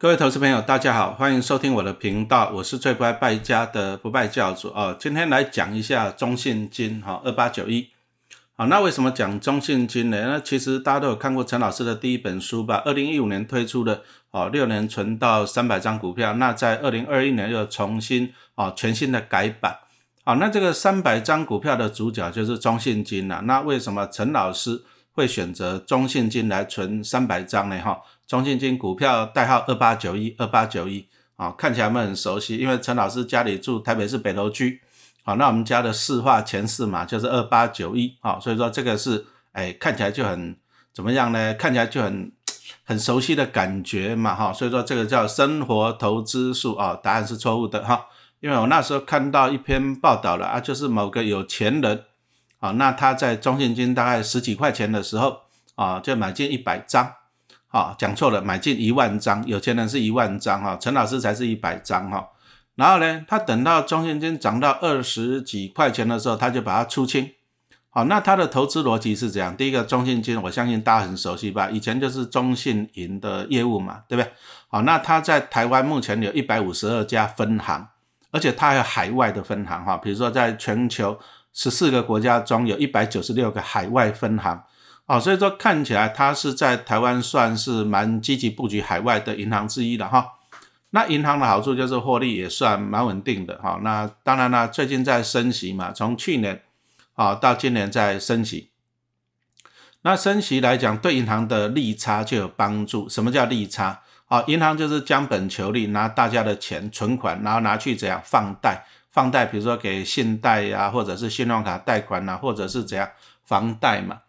各位投资朋友，大家好，欢迎收听我的频道，我是最不爱败家的不败教主哦。今天来讲一下中信金哈二八九一，好，那为什么讲中信金呢？那其实大家都有看过陈老师的第一本书吧？二零一五年推出的哦，六年存到三百张股票，那在二零二一年又重新哦全新的改版。好，那这个三百张股票的主角就是中信金了。那为什么陈老师会选择中信金来存三百张呢？哈，中信金股票代号二八九一二八九一，啊，看起来我们很熟悉，因为陈老师家里住台北市北投区。好，那我们家的四化前四码就是二八九一，啊，所以说这个是，哎，看起来就很怎么样呢？看起来就很 很熟悉的感觉嘛，哈，所以说这个叫生活投资术啊，答案是错误的哈。因为我那时候看到一篇报道了啊，就是某个有钱人啊，那他在中信金大概十几块钱的时候啊，就买进一百张，啊，讲错了，买进一万张，有钱人是一万张哈，陈老师才是一百张哈。然后呢，他等到中信金涨到二十几块钱的时候，他就把它出清。好，那他的投资逻辑是这样：第一个，中信金我相信大家很熟悉吧，以前就是中信银的业务嘛，对不对？好，那他在台湾目前有一百五十二家分行。而且它还有海外的分行哈，比如说在全球十四个国家中有一百九十六个海外分行，哦，所以说看起来它是在台湾算是蛮积极布局海外的银行之一的哈。那银行的好处就是获利也算蛮稳定的哈。那当然了，最近在升息嘛，从去年啊到今年在升息。那升息来讲，对银行的利差就有帮助。什么叫利差？啊，银行就是将本求利，拿大家的钱存款，然后拿去怎样放贷？放贷，比如说给信贷呀，或者是信用卡贷款呐，或者是怎样房贷嘛。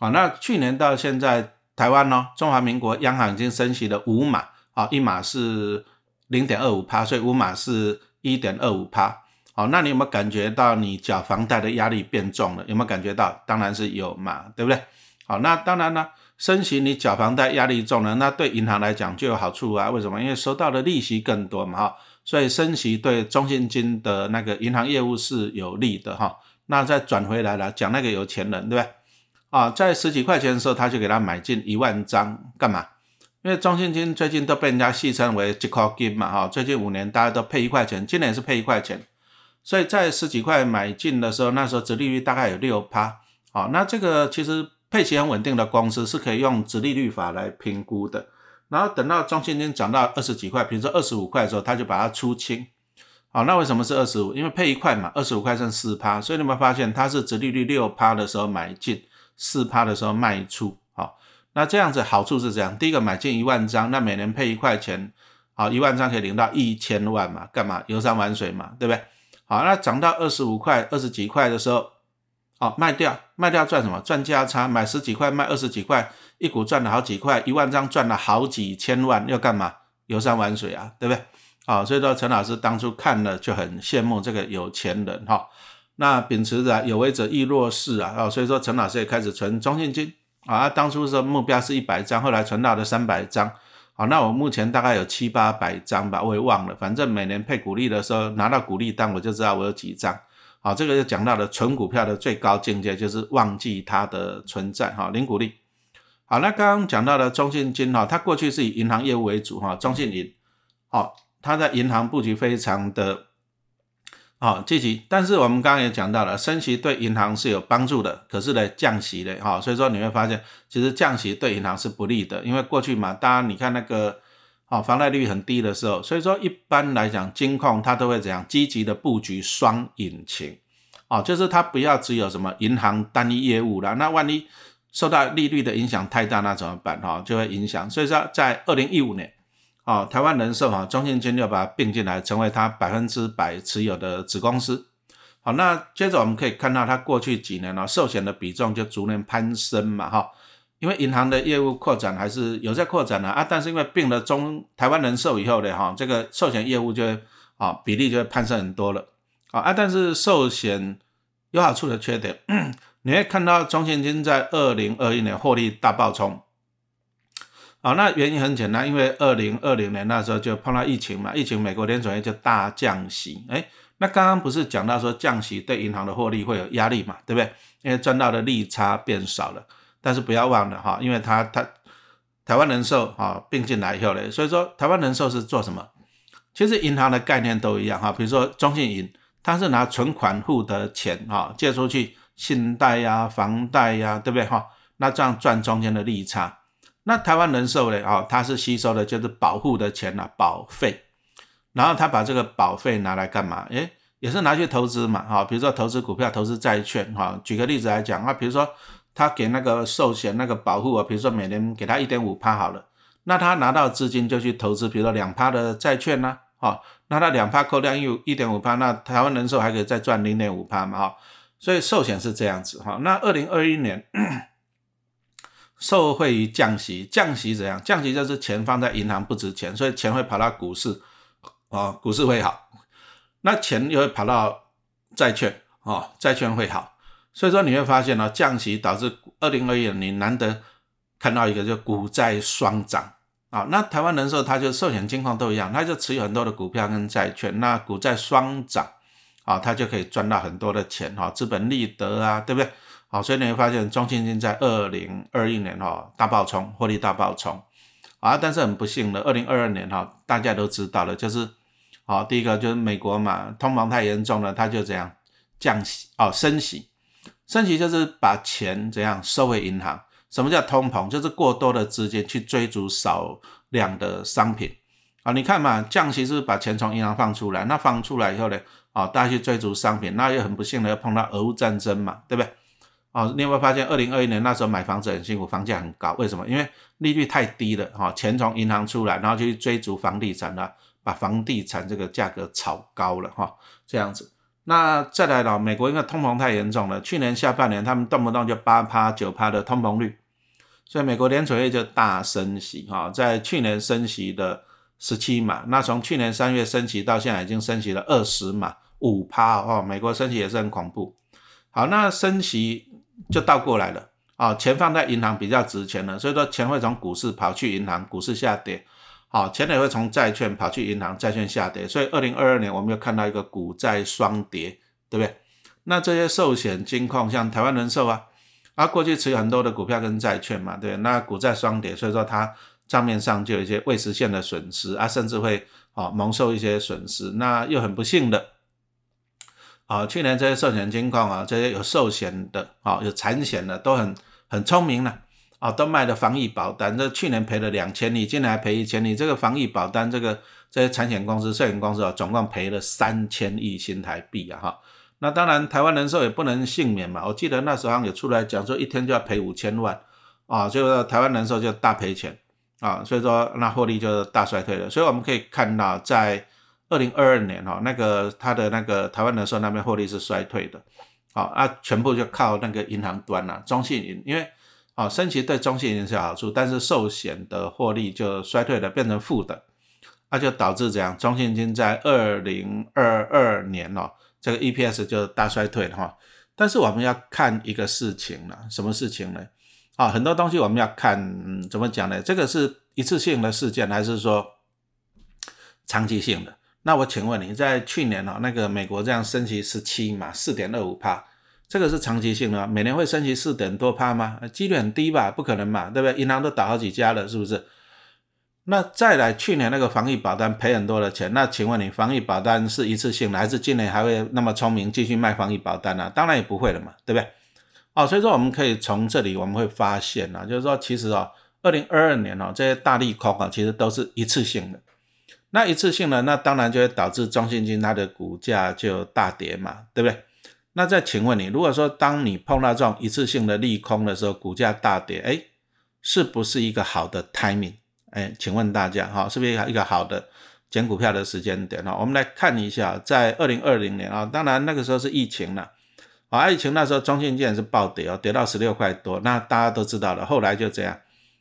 啊，那去年到现在，台湾呢，中华民国央行已经升息了五码，啊，一码是零点二五趴，所以五码是一点二五趴。好，那你有没有感觉到你缴房贷的压力变重了？有没有感觉到？当然是有嘛，对不对？好，那当然呢。升息，你缴房贷压力重了，那对银行来讲就有好处啊？为什么？因为收到的利息更多嘛，哈，所以升息对中信金的那个银行业务是有利的，哈。那再转回来了，讲那个有钱人，对不对？啊，在十几块钱的时候，他就给他买进一万张，干嘛？因为中信金最近都被人家戏称为一块金嘛，哈，最近五年大家都配一块钱，今年也是配一块钱，所以在十几块买进的时候，那时候殖利率大概有六趴，好，那这个其实。配息很稳定的公司是可以用直利率法来评估的，然后等到中信金涨到二十几块，比如说二十五块的时候，他就把它出清。好，那为什么是二十五？因为配一块嘛，二十五块剩四趴，所以你们发现它是直利率六趴的时候买进，四趴的时候卖出。好，那这样子好处是这样：第一个买进一万张，那每年配一块钱，好，一万张可以领到一千万嘛？干嘛？游山玩水嘛，对不对？好，那涨到二十五块、二十几块的时候。好，卖掉，卖掉赚什么？赚价差，买十几块，卖二十几块，一股赚了好几块，一万张赚了好几千万，要干嘛？游山玩水啊，对不对？好，所以说陈老师当初看了就很羡慕这个有钱人哈。那秉持着有为者亦若是啊，哦，所以说陈老师也开始存中信金啊。当初说目标是一百张，后来存到了三百张。好，那我目前大概有七八百张吧，我也忘了，反正每年配股利的时候拿到股利单，我就知道我有几张。好，这个就讲到了存股票的最高境界，就是忘记它的存在。哈，零股利。好，那刚刚讲到的中信金哈，它过去是以银行业务为主哈，中信银。好，它在银行布局非常的好积极。但是我们刚刚也讲到了，升息对银行是有帮助的，可是呢，降息的哈，所以说你会发现，其实降息对银行是不利的，因为过去嘛，大家你看那个。好，房贷率很低的时候，所以说一般来讲，金控它都会怎样积极的布局双引擎，哦，就是它不要只有什么银行单一业务了，那万一受到利率的影响太大，那怎么办？哈，就会影响。所以说，在二零一五年，哦，台湾人寿哈，中信金就把它并进来，成为它百分之百持有的子公司。好，那接着我们可以看到，它过去几年呢，寿险的比重就逐年攀升嘛，哈。因为银行的业务扩展还是有在扩展的啊，但是因为并了中台湾人寿以后呢，哈，这个寿险业务就啊比例就会攀升很多了啊啊，但是寿险有好处的缺点，你会看到中信金在二零二一年获利大爆冲，啊，那原因很简单，因为二零二零年那时候就碰到疫情嘛，疫情美国联储会就大降息，哎，那刚刚不是讲到说降息对银行的获利会有压力嘛，对不对？因为赚到的利差变少了。但是不要忘了哈，因为它它台湾人寿啊并进来以后呢，所以说台湾人寿是做什么？其实银行的概念都一样哈，比如说中信银，它是拿存款户的钱哈借出去，信贷呀、房贷呀，对不对哈？那这样赚中间的利差。那台湾人寿呢？哦，它是吸收的就是保护的钱呐，保费。然后他把这个保费拿来干嘛？诶，也是拿去投资嘛，哈，比如说投资股票、投资债券，哈。举个例子来讲啊，比如说他给那个寿险那个保护啊，比如说每年给他一点五趴好了，那他拿到资金就去投资，比如说两趴的债券呢，哈，那他两趴扣掉一一点五趴，那台湾人寿还可以再赚零点五趴嘛，哈。所以寿险是这样子，哈。那二零二一年受惠于降息，降息怎样？降息就是钱放在银行不值钱，所以钱会跑到股市。啊，股市会好，那钱又会跑到债券，哦，债券会好，所以说你会发现呢，降息导致二零二一年你难得看到一个就股债双涨啊。那台湾人寿它就寿险金况都一样，它就持有很多的股票跟债券，那股债双涨啊，它就可以赚到很多的钱哈，资本利得啊，对不对？好，所以你会发现中信金在二零二一年哈大爆冲，获利大爆冲啊，但是很不幸的，二零二二年哈大家都知道了，就是。好，第一个就是美国嘛，通膨太严重了，它就怎样降息哦，升息，升息就是把钱怎样收回银行。什么叫通膨？就是过多的资金去追逐少量的商品啊。你看嘛，降息是把钱从银行放出来，那放出来以后呢，啊，大家去追逐商品，那又很不幸的要碰到俄乌战争嘛，对不对？哦，你有没有发现，二零二一年那时候买房子很辛苦，房价很高，为什么？因为利率太低了，哈，钱从银行出来，然后就去追逐房地产了。把房地产这个价格炒高了哈，这样子。那再来了，美国因为通膨太严重了，去年下半年他们动不动就八趴九趴的通膨率，所以美国联储会就大升息哈，在去年升息的十七码，那从去年三月升息到现在已经升息了二十码五趴哦，美国升息也是很恐怖。好，那升息就倒过来了啊，钱放在银行比较值钱了，所以说钱会从股市跑去银行，股市下跌。好，钱也会从债券跑去银行，债券下跌，所以二零二二年我们又看到一个股债双跌，对不对？那这些寿险金控，像台湾人寿啊，啊过去持有很多的股票跟债券嘛，对，那股债双跌，所以说它账面上就有一些未实现的损失啊，甚至会啊蒙受一些损失。那又很不幸的，啊去年这些寿险金矿啊，这些有寿险的啊，有产险的都很很聪明了。啊，都卖的防疫保单，这去年赔了两千亿，今年还赔一千亿。这个防疫保单，这个这些产险公司、寿险公司啊，总共赔了三千亿新台币啊！哈，那当然台湾人寿也不能幸免嘛。我记得那时候有出来讲说，一天就要赔五千万啊，就台湾人寿就大赔钱啊，所以说那获利就大衰退了。所以我们可以看到，在二零二二年哈，那个它的那个台湾人寿那边获利是衰退的，好啊，全部就靠那个银行端了，中信银，因为。啊，升息对中信银是有好处，但是寿险的获利就衰退了，变成负的，那就导致这样，中信金在二零二二年哦，这个 EPS 就大衰退了哈。但是我们要看一个事情了，什么事情呢？啊，很多东西我们要看怎么讲呢？这个是一次性的事件，还是说长期性的？那我请问你在去年哦，那个美国这样升息十七嘛，四点二五帕。这个是长期性的，每年会升级四点多趴吗？几率很低吧，不可能嘛，对不对？银行都倒好几家了，是不是？那再来，去年那个防疫保单赔很多的钱，那请问你，防疫保单是一次性的，还是今年还会那么聪明继续卖防疫保单呢？当然也不会了嘛，对不对？哦，所以说我们可以从这里我们会发现啊，就是说其实哦，二零二二年哦这些大利空啊，其实都是一次性的。那一次性的，那当然就会导致中信金它的股价就大跌嘛，对不对？那再请问你，如果说当你碰到这种一次性的利空的时候，股价大跌，哎，是不是一个好的 timing？哎，请问大家哈，是不是一个好的捡股票的时间点哈？我们来看一下，在二零二零年啊，当然那个时候是疫情了，啊，疫情那时候中信建是暴跌哦，跌到十六块多，那大家都知道了，后来就这样，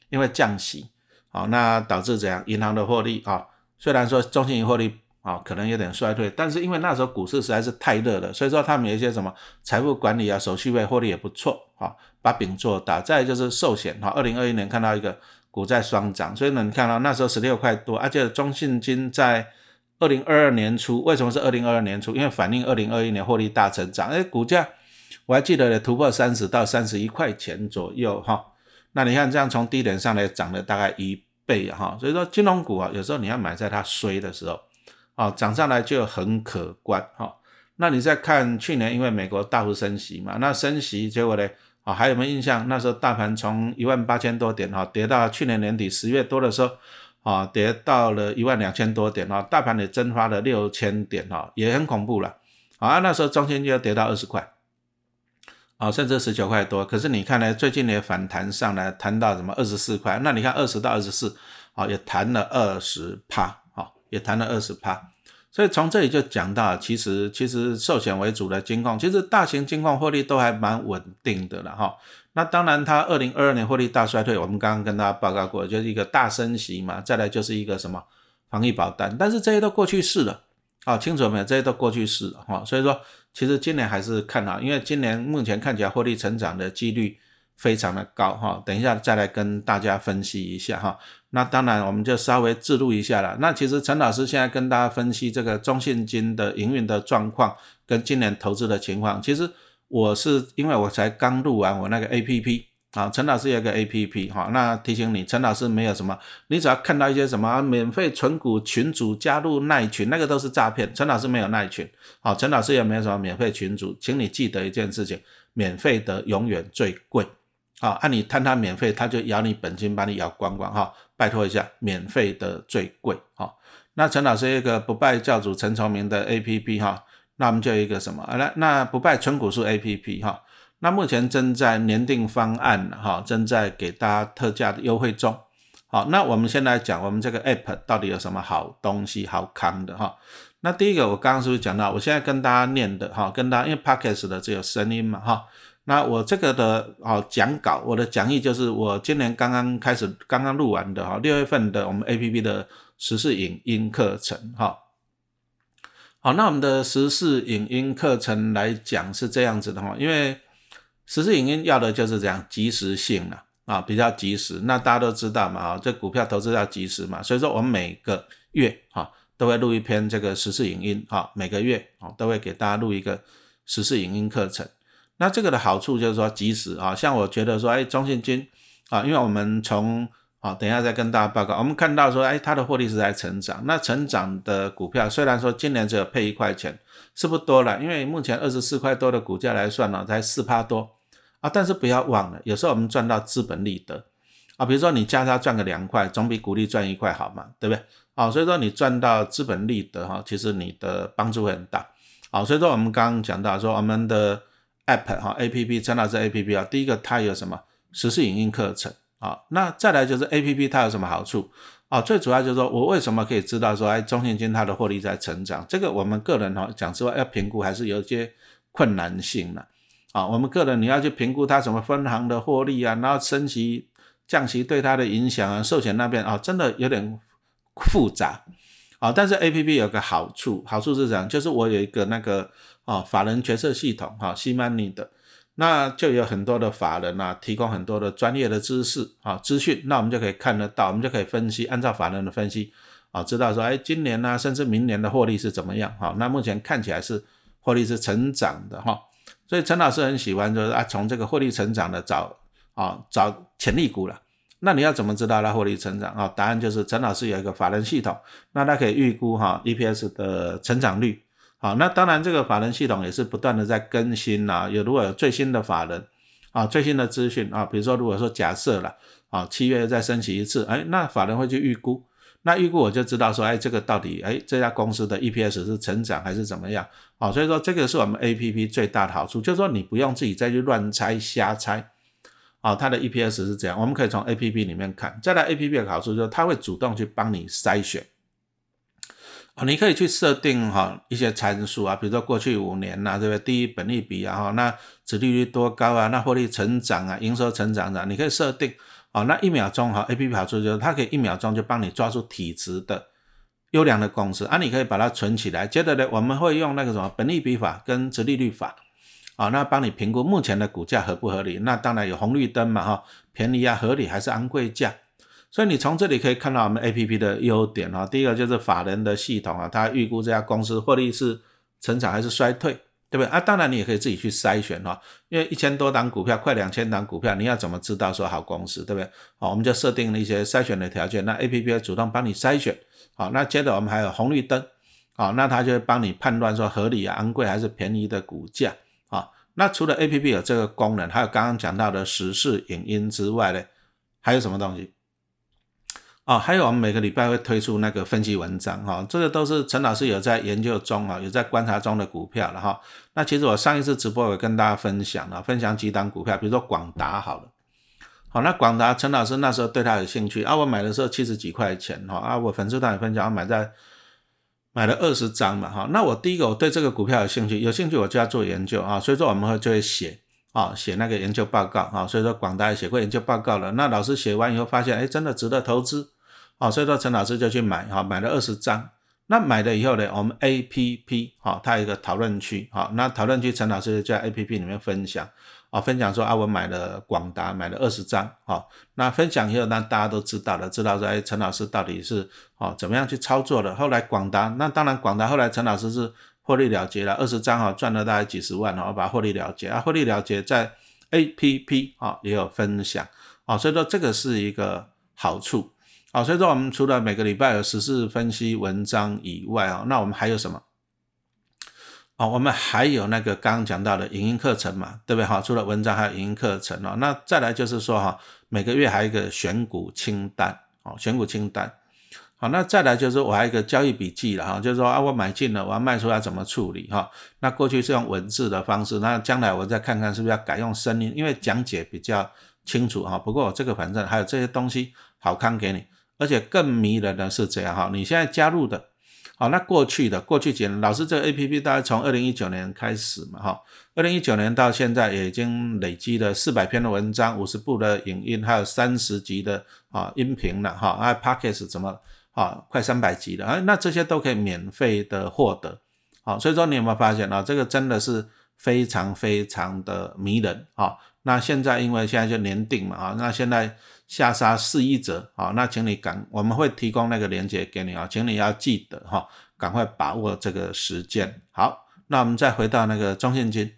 因为降息，好，那导致怎样？银行的获利啊，虽然说中信银获利。啊，可能有点衰退，但是因为那时候股市实在是太热了，所以说他们有一些什么财富管理啊、手续费获利也不错啊，把饼做大。再就是寿险哈，二零二一年看到一个股债双涨，所以呢，你看到那时候十六块多，而且中信金在二零二二年初，为什么是二零二二年初？因为反映二零二一年获利大成长，哎，股价我还记得突破三十到三十一块钱左右哈。那你看这样从低点上来涨了大概一倍哈，所以说金融股啊，有时候你要买在它衰的时候，啊，涨上来就很可观哈。那你再看去年，因为美国大幅升息嘛，那升息结果呢，啊，还有没有印象？那时候大盘从一万八千多点哈，跌到去年年底十月多的时候，啊，跌到了一万两千多点哈，大盘也蒸发了六千点哈，也很恐怖了。啊，那时候中心就要跌到二十块。啊，甚至十九块多，可是你看呢，最近的反弹上来，谈到什么二十四块？那你看二十到二十四，啊，也弹了二十趴，啊，也弹了二十趴。所以从这里就讲到，其实其实寿险为主的金矿，其实大型金矿获利都还蛮稳定的了哈。那当然，它二零二二年获利大衰退，我们刚刚跟大家报告过，就是一个大升息嘛，再来就是一个什么防疫保单，但是这些都过去式了。啊，清楚没有？这些都过去式了哈，所以说其实今年还是看好，因为今年目前看起来获利成长的几率非常的高哈。等一下再来跟大家分析一下哈。那当然我们就稍微自录一下了。那其实陈老师现在跟大家分析这个中信金的营运的状况跟今年投资的情况，其实我是因为我才刚录完我那个 A P P。啊，陈老师有个 A P P 哈，那提醒你，陈老师没有什么，你只要看到一些什么免费存股群主加入耐群，那个都是诈骗。陈老师没有耐群，好，陈老师也没有什么免费群主，请你记得一件事情，免费的永远最贵，好，按你贪他免费，他就咬你本金，把你咬光光哈，拜托一下，免费的最贵，好，那陈老师一个不败教主陈崇明的 A P P 哈，那我们就一个什么，来，那不败存股数 A P P 哈。那目前正在年定方案哈，正在给大家特价的优惠中。好，那我们先来讲我们这个 app 到底有什么好东西、好看的哈。那第一个，我刚刚是不是讲到？我现在跟大家念的哈，跟大家因为 podcast 的只有声音嘛哈。那我这个的哦讲稿，我的讲义就是我今年刚刚开始、刚刚录完的哈，六月份的我们 app 的时事影音课程哈。好，那我们的时事影音课程来讲是这样子的哈，因为实时影音要的就是这样及时性了啊，比较及时。那大家都知道嘛啊，这股票投资要及时嘛，所以说我们每个月哈都会录一篇这个时事影音啊，每个月啊都会给大家录一个时事影音课程。那这个的好处就是说及时啊，像我觉得说哎，中信金啊，因为我们从啊等一下再跟大家报告，我们看到说哎，它的获利是在成长。那成长的股票虽然说今年只有配一块钱，是不多了，因为目前二十四块多的股价来算呢，才四趴多。啊，但是不要忘了，有时候我们赚到资本利得啊，比如说你加他赚个两块，总比股利赚一块好嘛，对不对？啊，所以说你赚到资本利得哈，其实你的帮助会很大。好，所以说我们刚刚讲到说我们的 app 哈 app 陈老师 app 啊，第一个它有什么实时影音课程啊，那再来就是 app 它有什么好处啊？最主要就是说我为什么可以知道说哎中信金它的获利在成长，这个我们个人哈讲之外要评估还是有一些困难性的。啊，我们个人你要去评估它什么分行的获利啊，然后升息、降息对它的影响啊，寿险那边啊，真的有点复杂啊。但是 A P P 有个好处，好处是这样，就是我有一个那个啊法人决策系统哈，西曼尼的，那就有很多的法人啊，提供很多的专业的知识啊资讯，那我们就可以看得到，我们就可以分析，按照法人的分析啊，知道说哎，今年呢，甚至明年的获利是怎么样哈。那目前看起来是获利是成长的哈。所以陈老师很喜欢，就是啊，从这个获利成长的找啊找潜力股了。那你要怎么知道它获利成长啊？答案就是陈老师有一个法人系统，那他可以预估哈 EPS 的成长率。好，那当然这个法人系统也是不断的在更新呐。有如果有最新的法人啊，最新的资讯啊，比如说如果说假设了啊七月再升息一次，哎，那法人会去预估。那预估我就知道说，哎，这个到底，哎，这家公司的 EPS 是成长还是怎么样？好，所以说这个是我们 APP 最大的好处，就是说你不用自己再去乱猜瞎猜，啊，它的 EPS 是这样，我们可以从 APP 里面看。再来 APP 的好处就是它会主动去帮你筛选，啊，你可以去设定哈一些参数啊，比如说过去五年呐，对不对？第一本利比啊，哈，那殖利率多高啊？那获利成长啊，营收成长的，你可以设定。哦，那一秒钟哈，A P P 好处就是它可以一秒钟就帮你抓住体质的优良的公司，啊，你可以把它存起来。接着呢，我们会用那个什么本利比法跟折利率法，啊，那帮你评估目前的股价合不合理。那当然有红绿灯嘛，哈，便宜啊，合理还是昂贵价。所以你从这里可以看到我们 A P P 的优点啊，第一个就是法人的系统啊，它预估这家公司获利是成长还是衰退对不对啊？当然你也可以自己去筛选哈，因为一千多档股票，快两千档股票，你要怎么知道说好公司，对不对？好，我们就设定了一些筛选的条件，那 A P P 主动帮你筛选。好，那接着我们还有红绿灯，好，那它就会帮你判断说合理啊、昂贵还是便宜的股价。好，那除了 A P P 有这个功能，还有刚刚讲到的时事影音之外呢，还有什么东西？哦，还有我们每个礼拜会推出那个分析文章，哈，这个都是陈老师有在研究中啊，有在观察中的股票了哈。那其实我上一次直播有跟大家分享了，分享几档股票，比如说广达好了，好，那广达陈老师那时候对他有兴趣啊，我买的时候七十几块钱哈，啊，我粉丝团也分享，我买在买了二十张嘛，哈，那我第一个我对这个股票有兴趣，有兴趣我就要做研究啊，所以说我们会就会写啊，写那个研究报告啊，所以说广达也写过研究报告了，那老师写完以后发现，哎，真的值得投资。好，所以说陈老师就去买，哈，买了二十张。那买了以后呢，我们 A P P，好，它有一个讨论区，好，那讨论区陈老师就在 A P P 里面分享，啊，分享说啊，我买了广达，买了二十张，好，那分享以后，那大家都知道了，知道说，哎，陈老师到底是哦怎么样去操作的。后来广达，那当然广达后来陈老师是获利了结了，二十张哈，赚了大概几十万，然后把获利了结，啊，获利了结在 A P P，啊，也有分享，啊，所以说这个是一个好处。好，所以说我们除了每个礼拜有时事分析文章以外啊，那我们还有什么？哦，我们还有那个刚刚讲到的影音课程嘛，对不对？哈，除了文章还有影音课程哦。那再来就是说哈，每个月还有一个选股清单哦，选股清单。好，那再来就是我还有一个交易笔记了哈，就是说啊，我买进了，我要卖出要怎么处理哈？那过去是用文字的方式，那将来我再看看是不是要改用声音，因为讲解比较清楚哈。不过这个反正还有这些东西好看给你。而且更迷人的是这样哈，你现在加入的，好，那过去的过去几年，老师这个 A P P 大概从二零一九年开始嘛哈，二零一九年到现在已经累积了四百篇的文章，五十部的影音，还有三十集的啊音频了哈，还有 p o c k e t 怎么啊，快三百集了啊，那这些都可以免费的获得，好，所以说你有没有发现啊，这个真的是非常非常的迷人啊，那现在因为现在就年定嘛啊，那现在。下杀四一折，好，那请你赶，我们会提供那个链接给你啊，请你要记得哈，赶快把握这个时间。好，那我们再回到那个中信金，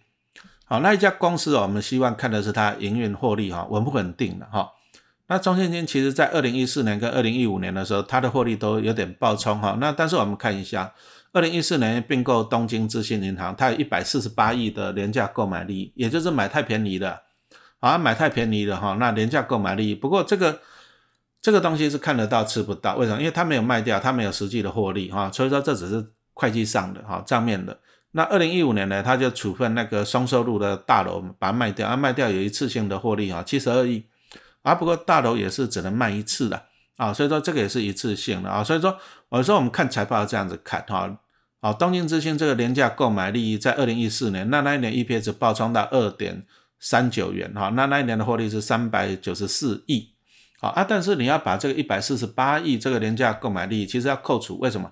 好，那一家公司我们希望看的是它营运获利哈，稳不稳定的哈。那中信金其实在二零一四年跟二零一五年的时候，它的获利都有点爆冲哈。那但是我们看一下，二零一四年并购东京资信银行，它有一百四十八亿的廉价购买力，也就是买太便宜了。啊，买太便宜了哈，那廉价购买力。不过这个这个东西是看得到吃不到，为什么？因为它没有卖掉，它没有实际的获利哈，所以说这只是会计上的哈账面的。那二零一五年呢，他就处分那个双收入的大楼，把它卖掉，啊卖掉有一次性的获利哈，七十二亿。啊不过大楼也是只能卖一次的啊，所以说这个也是一次性的啊，所以说我说我们看财报这样子看哈，好东京之星这个廉价购买利益在二零一四年，那那一年 EPS 爆冲到二点。三九元哈，那那一年的获利是三百九十四亿，好啊，但是你要把这个一百四十八亿这个廉价购买力，其实要扣除，为什么？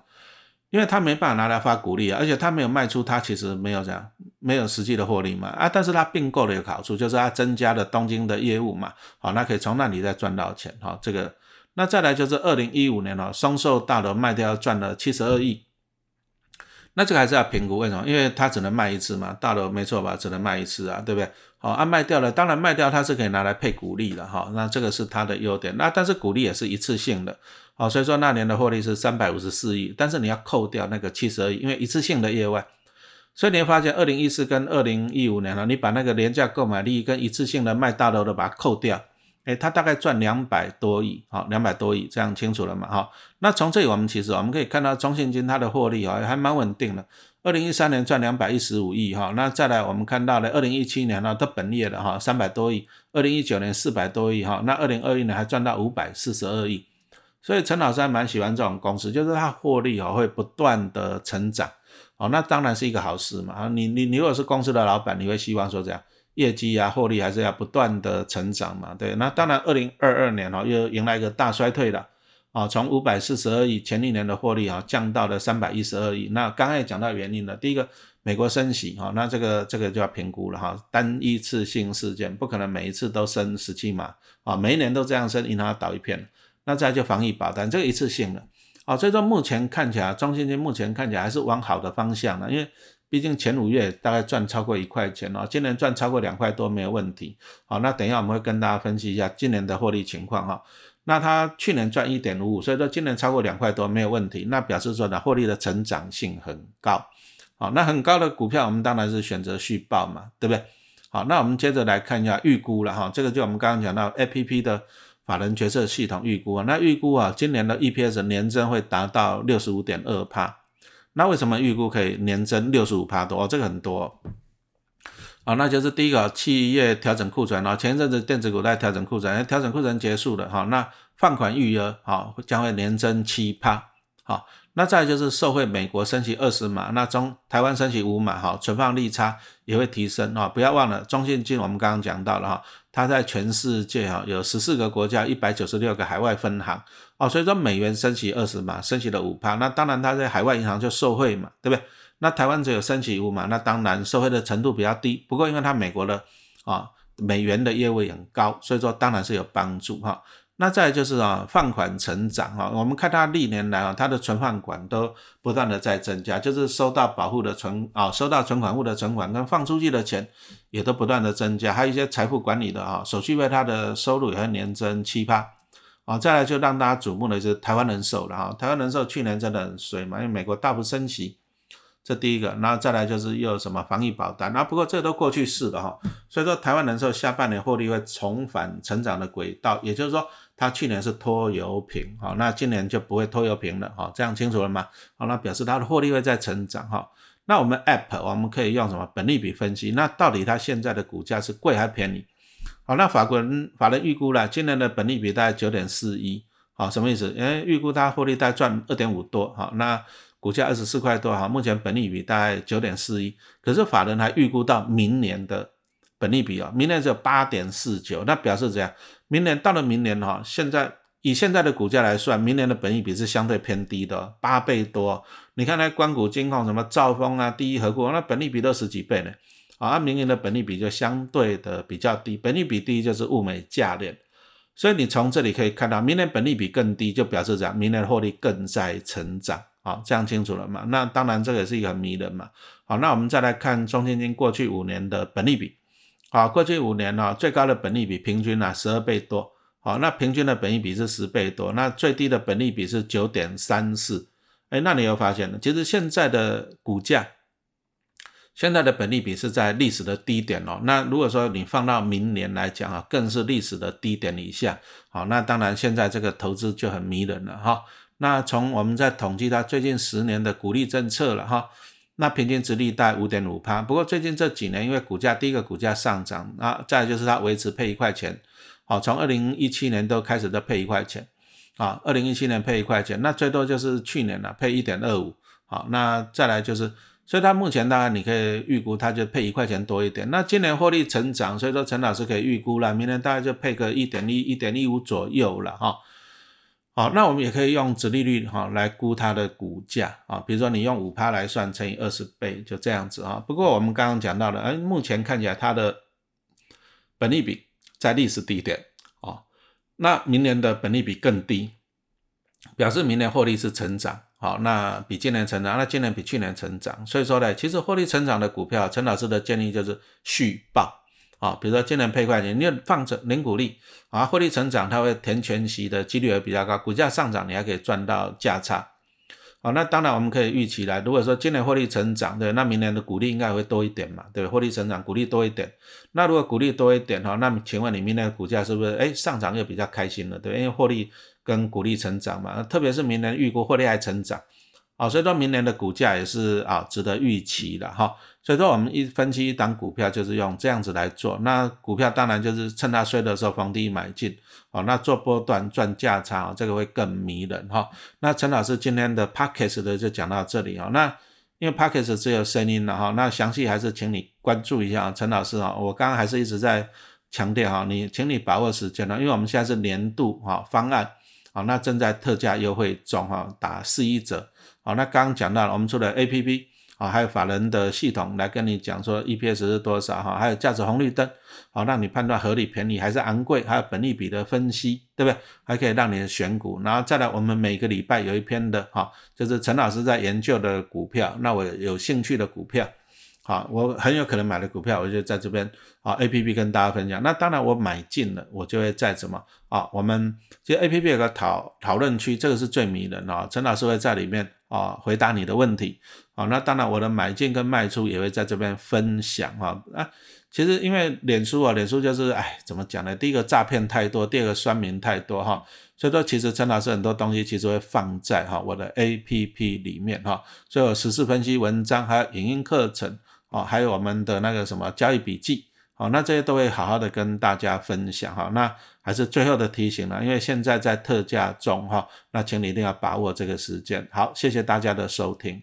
因为他没办法拿来发股利啊，而且他没有卖出，他其实没有这样，没有实际的获利嘛啊，但是他并购的一个好处就是他增加了东京的业务嘛，好，那可以从那里再赚到钱哈，这个，那再来就是二零一五年哦，松寿大楼卖掉赚了七十二亿。那这个还是要评估，为什么？因为它只能卖一次嘛，大楼没错吧？只能卖一次啊，对不对？好，啊卖掉了，当然卖掉它是可以拿来配股利的哈，那这个是它的优点。那但是股利也是一次性的，好，所以说那年的获利是三百五十四亿，但是你要扣掉那个七十二亿，因为一次性的业外，所以你会发现二零一四跟二零一五年呢，你把那个廉价购买力跟一次性的卖大楼的把它扣掉。哎，它大概赚两百多亿，好，两百多亿，这样清楚了嘛？哈，那从这里我们其实我们可以看到中信金它的获利啊，还蛮稳定的。二零一三年赚两百一十五亿，哈，那再来我们看到了二零一七年呢，它本业的哈三百多亿，二零一九年四百多亿，哈，那二零二一年还赚到五百四十二亿。所以陈老师还蛮喜欢这种公司，就是它获利哦会不断的成长，哦，那当然是一个好事嘛。你你你如果是公司的老板，你会希望说这样。业绩啊，获利还是要不断的成长嘛，对。那当然，二零二二年哦，又迎来一个大衰退了啊，从五百四十二亿前一年的获利啊，降到了三百一十二亿。那刚才讲到原因了，第一个，美国升息哈，那这个这个就要评估了哈，单一次性事件不可能每一次都升十七码啊，每一年都这样升，银行倒一片。那再就防疫保单，这个一次性的啊，所以说目前看起来，中信金目前看起来还是往好的方向了，因为。毕竟前五月大概赚超过一块钱哦，今年赚超过两块多没有问题。好，那等一下我们会跟大家分析一下今年的获利情况哈。那它去年赚一点五五，所以说今年超过两块多没有问题，那表示说呢获利的成长性很高。好，那很高的股票我们当然是选择续报嘛，对不对？好，那我们接着来看一下预估了哈，这个就我们刚刚讲到 A P P 的法人决策系统预估啊，那预估啊今年的 E P S 年增会达到六十五点二帕，那为什么预估可以年增六十五帕多？哦，这个很多。好，那就是第一个企业调整库存，然后前一阵子电子股在调整库存，调整库存结束了，哈，那放款余额好将会年增七帕，好，那再就是受惠美国升息二十码，那中台湾升息五码，哈，存放利差也会提升，哈，不要忘了中信金我们刚刚讲到了，哈，它在全世界哈有十四个国家一百九十六个海外分行，哦，所以说美元升息二十码，升息了五趴，那当然它在海外银行就受惠嘛，对不对？那台湾只有升起五码，那当然受惠的程度比较低。不过因为它美国的啊美元的业务很高，所以说当然是有帮助哈。那再就是啊放款成长哈，我们看它历年来啊它的存放款都不断的在增加，就是收到保护的存啊收到存款户的存款跟放出去的钱也都不断的增加，还有一些财富管理的啊手续费它的收入也会年增七八啊。再来就让大家瞩目的是台湾人寿了哈，台湾人寿去年真的很衰嘛，因为美国大幅升息。这第一个，然后再来就是又有什么防疫保单，那不过这都过去式了哈，所以说台湾人寿下半年获利会重返成长的轨道，也就是说它去年是拖油瓶，好，那今年就不会拖油瓶了，哈，这样清楚了吗？好，那表示它的获利会在成长，哈，那我们 App 我们可以用什么本利比分析？那到底它现在的股价是贵还是便宜？好，那法国人法人预估了今年的本利比大概九点四一，好，什么意思？为预估它获利大概赚二点五多，好，那。股价二十四块多哈，目前本利比大概九点四一，可是法人还预估到明年的本利比啊，明年只有八点四九，那表示怎样？明年到了明年哈，现在以现在的股价来算，明年的本利比是相对偏低的，八倍多。你看那关谷金控什么兆丰啊，第一和股，那本利比都十几倍呢，啊，明年的本利比就相对的比较低，本利比低就是物美价廉，所以你从这里可以看到，明年本利比更低，就表示怎样？明年的获利更在成长。好，这样清楚了嘛？那当然，这个也是一个很迷人嘛。好，那我们再来看中信金过去五年的本利比。好，过去五年呢，最高的本利比平均呢十二倍多。好，那平均的本利比是十倍多，那最低的本利比是九点三四。哎，那你有发现呢？其实现在的股价，现在的本利比是在历史的低点哦。那如果说你放到明年来讲啊，更是历史的低点以下。好，那当然现在这个投资就很迷人了哈。那从我们在统计它最近十年的股利政策了哈，那平均值利大概五点五趴。不过最近这几年因为股价第一个股价上涨，啊，再就是它维持配一块钱，好，从二零一七年都开始都配一块钱，啊，二零一七年配一块钱，那最多就是去年了配一点二五，好，那再来就是，所以它目前大概你可以预估它就配一块钱多一点。那今年获利成长，所以说陈老师可以预估了，明年大概就配个一点一、一点一五左右了哈。好，那我们也可以用殖利率哈来估它的股价啊，比如说你用五趴来算，乘以二十倍，就这样子啊。不过我们刚刚讲到了，哎，目前看起来它的本利比在历史低点啊，那明年的本利比更低，表示明年获利是成长，好，那比今年成长，那今年比去年成长，所以说呢，其实获利成长的股票，陈老师的建议就是续报。啊，比如说今年配块钱，你放着零股利啊，获利成长，它会填全息的几率也比较高，股价上涨你还可以赚到价差。好，那当然我们可以预期来，如果说今年获利成长，对，那明年的股利应该会多一点嘛，对，获利成长，股利多一点。那如果股利多一点哈，那请问你明年的股价是不是哎上涨又比较开心了，对，因为获利跟股利成长嘛，特别是明年预估获利还成长。好，所以说明年的股价也是啊，值得预期的哈。所以说我们一分期一档股票就是用这样子来做。那股票当然就是趁它衰的时候逢低买进。好，那做波段赚价差，这个会更迷人哈。那陈老师今天的 p a c k a g e 的就讲到这里哈。那因为 p a c k a g e 只有声音了哈，那详细还是请你关注一下陈老师哈。我刚刚还是一直在强调哈，你请你把握时间了，因为我们现在是年度哈方案，啊，那正在特价优惠中哈，打四一折。好，那刚刚讲到了，我们除了 A P P 啊，还有法人的系统来跟你讲说 E P S 是多少哈，还有价值红绿灯，好让你判断合理便宜还是昂贵，还有本利比的分析，对不对？还可以让你选股，然后再来我们每个礼拜有一篇的哈，就是陈老师在研究的股票，那我有兴趣的股票，好，我很有可能买了股票，我就在这边啊 A P P 跟大家分享。那当然我买进了，我就会在怎么啊？我们其实 A P P 有个讨讨论区，这个是最迷人啊。陈老师会在里面啊回答你的问题。好，那当然我的买进跟卖出也会在这边分享啊啊。其实因为脸书啊，脸书就是哎怎么讲呢？第一个诈骗太多，第二个酸民太多哈。所以说其实陈老师很多东西其实会放在哈我的 A P P 里面哈，所以有实时分析文章，还有影音课程。哦，还有我们的那个什么交易笔记，哦，那这些都会好好的跟大家分享哈。那还是最后的提醒了，因为现在在特价中哈，那请你一定要把握这个时间。好，谢谢大家的收听。